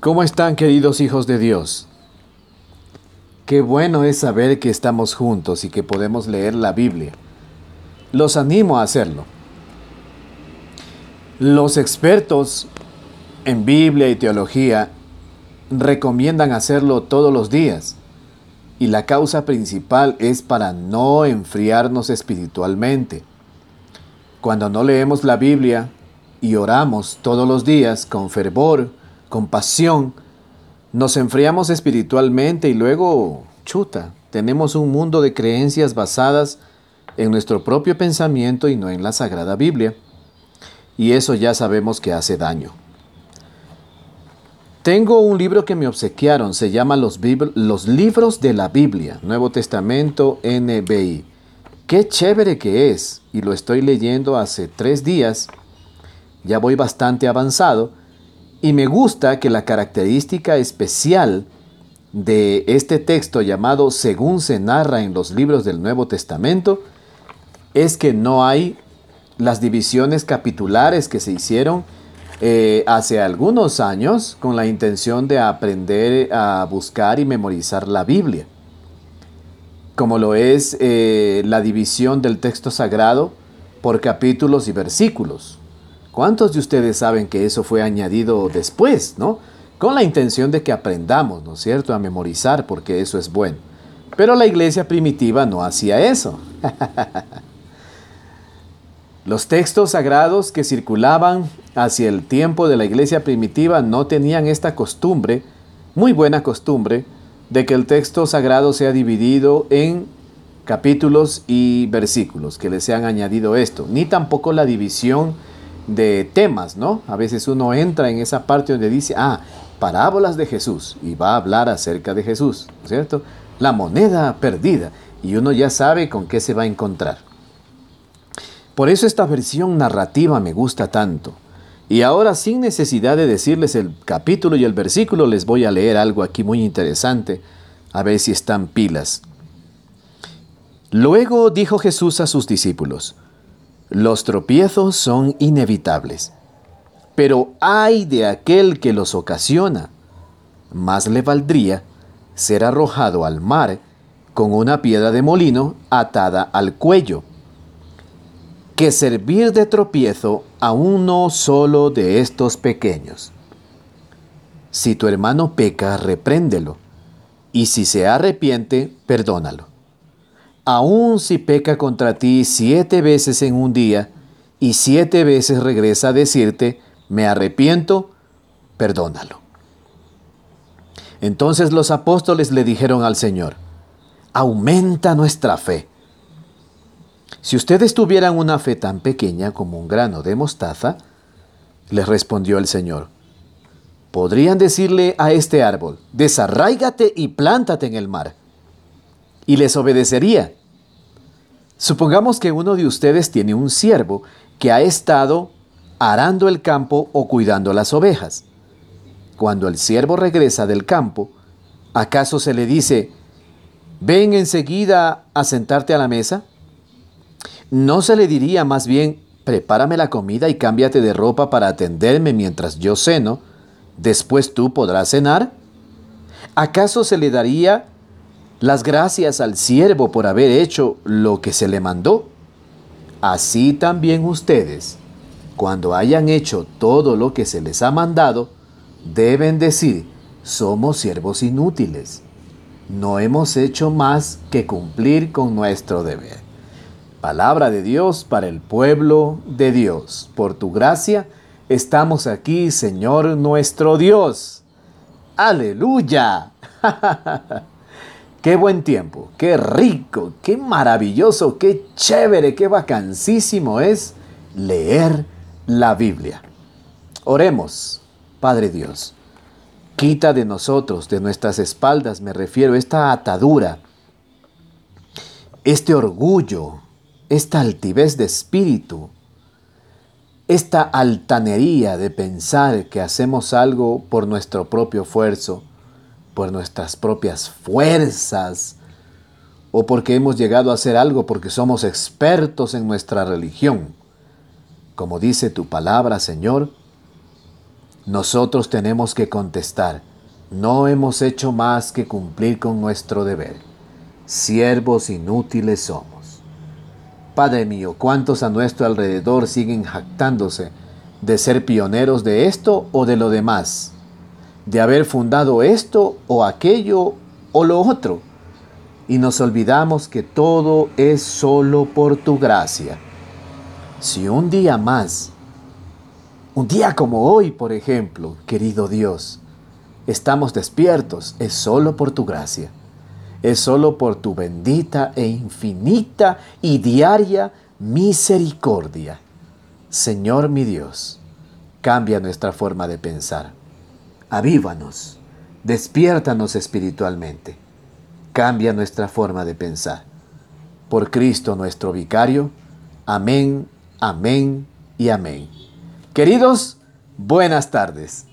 ¿Cómo están queridos hijos de Dios? Qué bueno es saber que estamos juntos y que podemos leer la Biblia. Los animo a hacerlo. Los expertos en Biblia y teología recomiendan hacerlo todos los días y la causa principal es para no enfriarnos espiritualmente. Cuando no leemos la Biblia y oramos todos los días con fervor, con pasión, nos enfriamos espiritualmente y luego, chuta, tenemos un mundo de creencias basadas en nuestro propio pensamiento y no en la Sagrada Biblia. Y eso ya sabemos que hace daño. Tengo un libro que me obsequiaron, se llama Los, Los Libros de la Biblia, Nuevo Testamento NBI. Qué chévere que es, y lo estoy leyendo hace tres días, ya voy bastante avanzado, y me gusta que la característica especial de este texto llamado según se narra en los libros del Nuevo Testamento es que no hay las divisiones capitulares que se hicieron eh, hace algunos años con la intención de aprender a buscar y memorizar la Biblia, como lo es eh, la división del texto sagrado por capítulos y versículos. ¿Cuántos de ustedes saben que eso fue añadido después, no? Con la intención de que aprendamos, ¿no es cierto?, a memorizar, porque eso es bueno. Pero la iglesia primitiva no hacía eso. Los textos sagrados que circulaban hacia el tiempo de la iglesia primitiva no tenían esta costumbre, muy buena costumbre, de que el texto sagrado sea dividido en capítulos y versículos, que le sean añadido esto, ni tampoco la división de temas, ¿no? A veces uno entra en esa parte donde dice, ah, parábolas de Jesús, y va a hablar acerca de Jesús, ¿cierto? La moneda perdida, y uno ya sabe con qué se va a encontrar. Por eso esta versión narrativa me gusta tanto. Y ahora sin necesidad de decirles el capítulo y el versículo, les voy a leer algo aquí muy interesante, a ver si están pilas. Luego dijo Jesús a sus discípulos, los tropiezos son inevitables, pero hay de aquel que los ocasiona. Más le valdría ser arrojado al mar con una piedra de molino atada al cuello que servir de tropiezo a uno solo de estos pequeños. Si tu hermano peca, repréndelo, y si se arrepiente, perdónalo. Aun si peca contra ti siete veces en un día, y siete veces regresa a decirte, me arrepiento, perdónalo. Entonces los apóstoles le dijeron al Señor, aumenta nuestra fe. Si ustedes tuvieran una fe tan pequeña como un grano de mostaza, les respondió el Señor, podrían decirle a este árbol, desarráigate y plántate en el mar, y les obedecería. Supongamos que uno de ustedes tiene un siervo que ha estado arando el campo o cuidando las ovejas. Cuando el siervo regresa del campo, ¿acaso se le dice, ven enseguida a sentarte a la mesa? ¿No se le diría más bien, prepárame la comida y cámbiate de ropa para atenderme mientras yo ceno, después tú podrás cenar? ¿Acaso se le daría las gracias al siervo por haber hecho lo que se le mandó? Así también ustedes, cuando hayan hecho todo lo que se les ha mandado, deben decir, somos siervos inútiles. No hemos hecho más que cumplir con nuestro deber. Palabra de Dios para el pueblo de Dios. Por tu gracia estamos aquí, Señor nuestro Dios. Aleluya. qué buen tiempo, qué rico, qué maravilloso, qué chévere, qué vacancísimo es leer la Biblia. Oremos, Padre Dios. Quita de nosotros, de nuestras espaldas, me refiero, esta atadura, este orgullo, esta altivez de espíritu, esta altanería de pensar que hacemos algo por nuestro propio esfuerzo, por nuestras propias fuerzas, o porque hemos llegado a hacer algo porque somos expertos en nuestra religión. Como dice tu palabra, Señor, nosotros tenemos que contestar, no hemos hecho más que cumplir con nuestro deber. Siervos inútiles somos. Padre mío, ¿cuántos a nuestro alrededor siguen jactándose de ser pioneros de esto o de lo demás? De haber fundado esto o aquello o lo otro. Y nos olvidamos que todo es solo por tu gracia. Si un día más, un día como hoy, por ejemplo, querido Dios, estamos despiertos, es solo por tu gracia. Es solo por tu bendita e infinita y diaria misericordia. Señor mi Dios, cambia nuestra forma de pensar. Avívanos, despiértanos espiritualmente. Cambia nuestra forma de pensar. Por Cristo nuestro vicario. Amén, amén y amén. Queridos, buenas tardes.